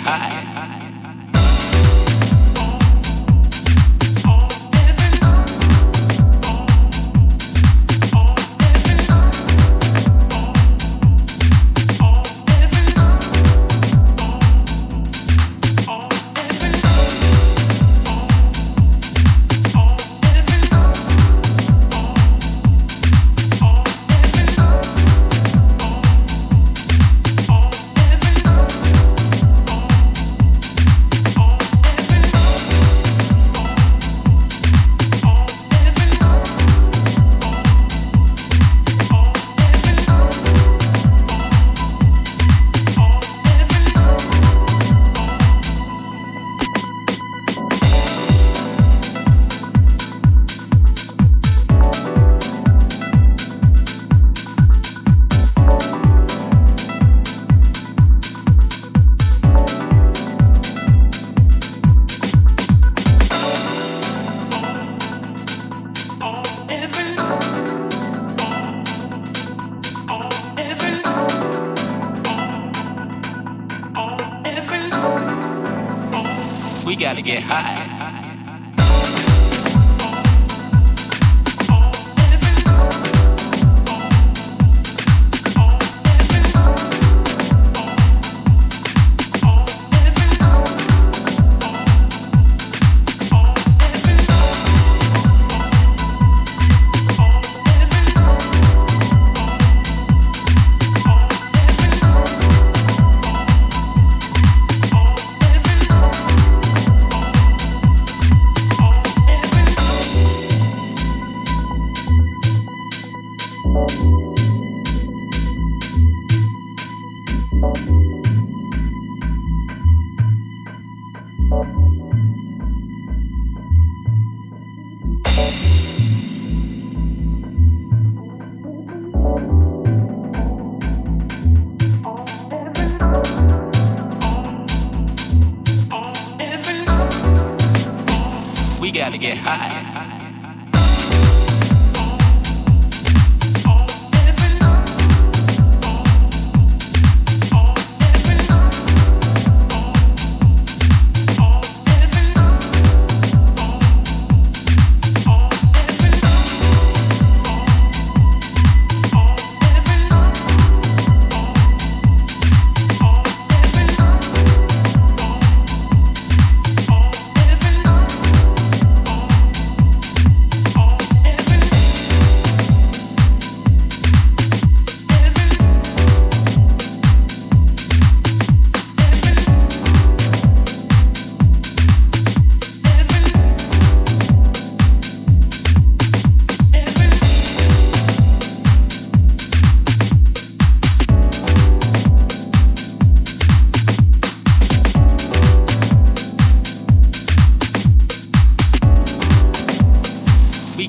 high.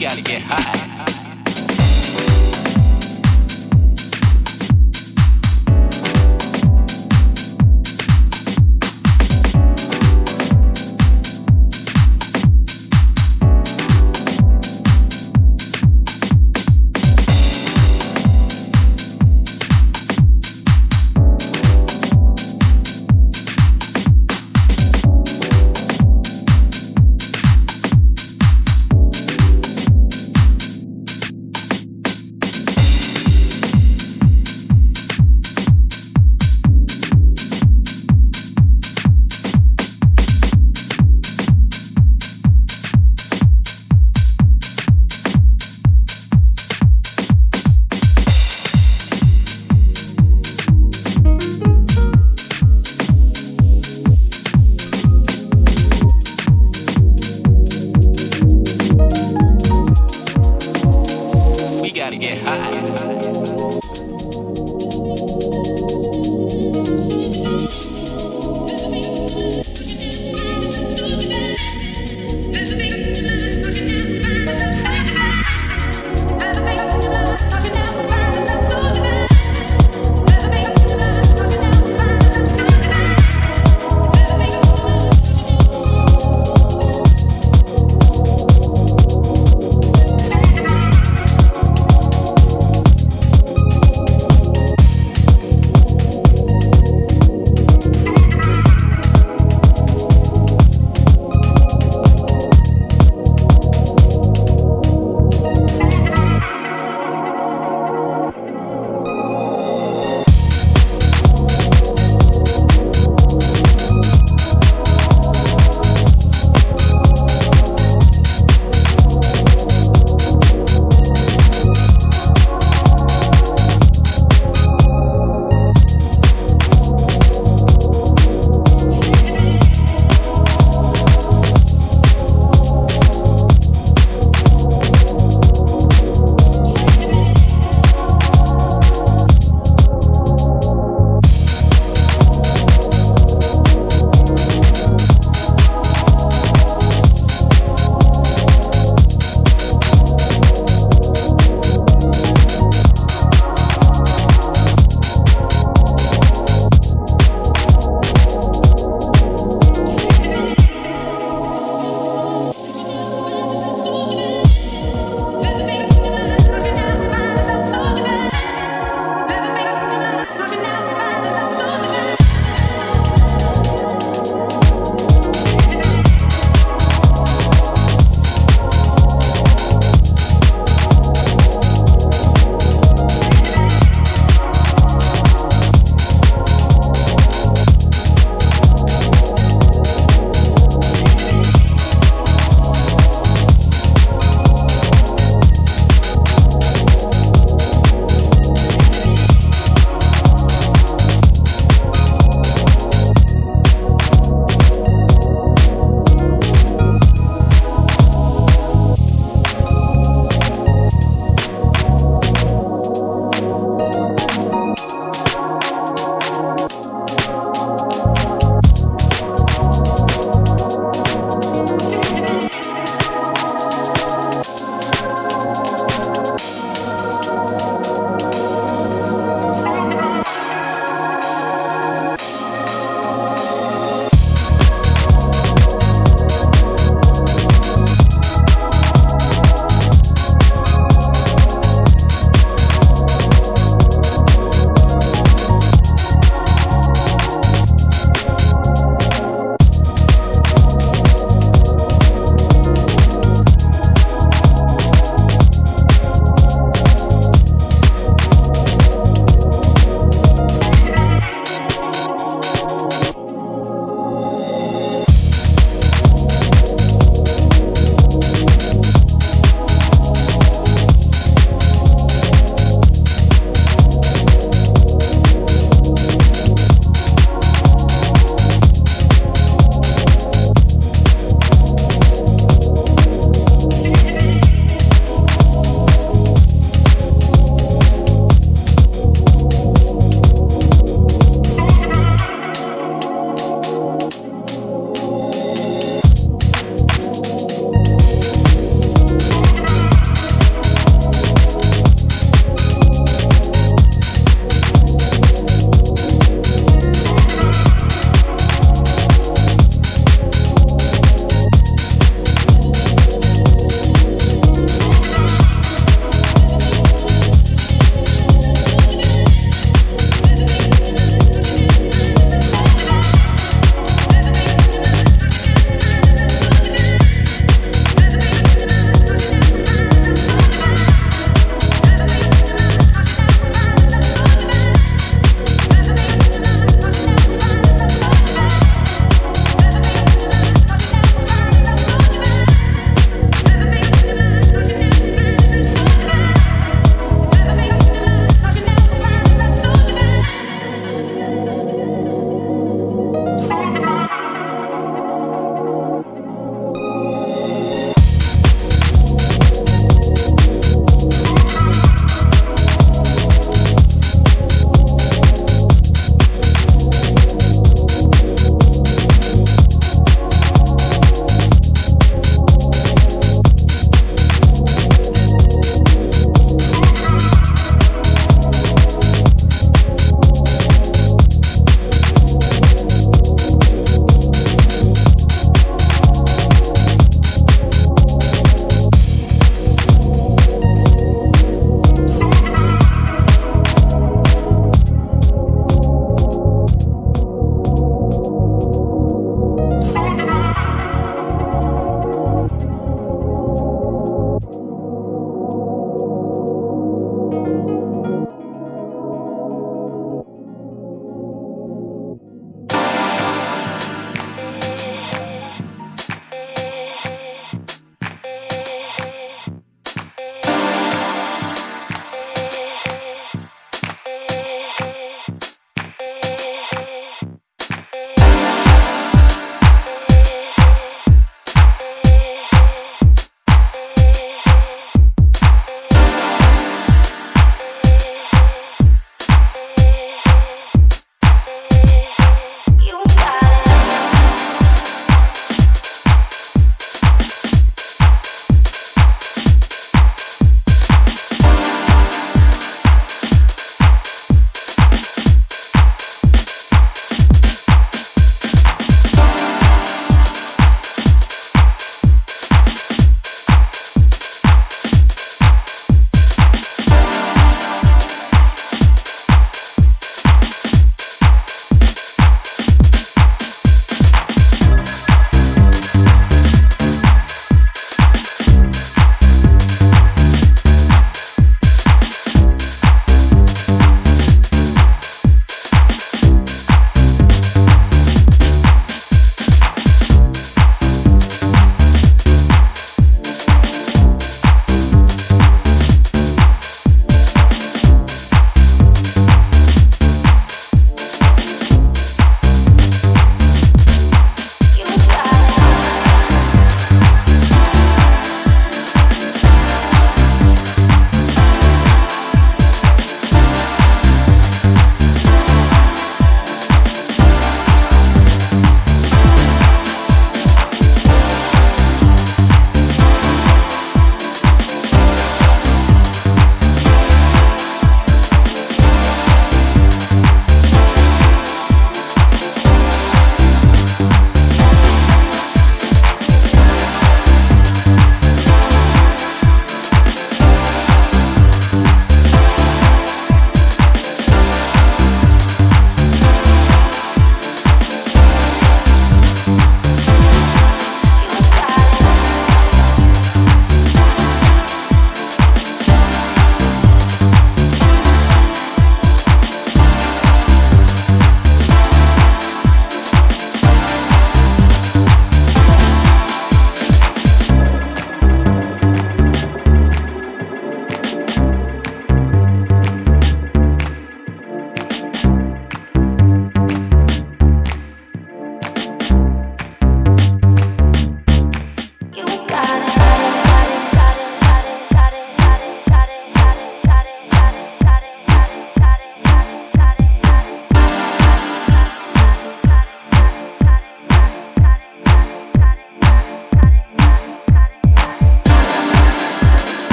Gotta get high.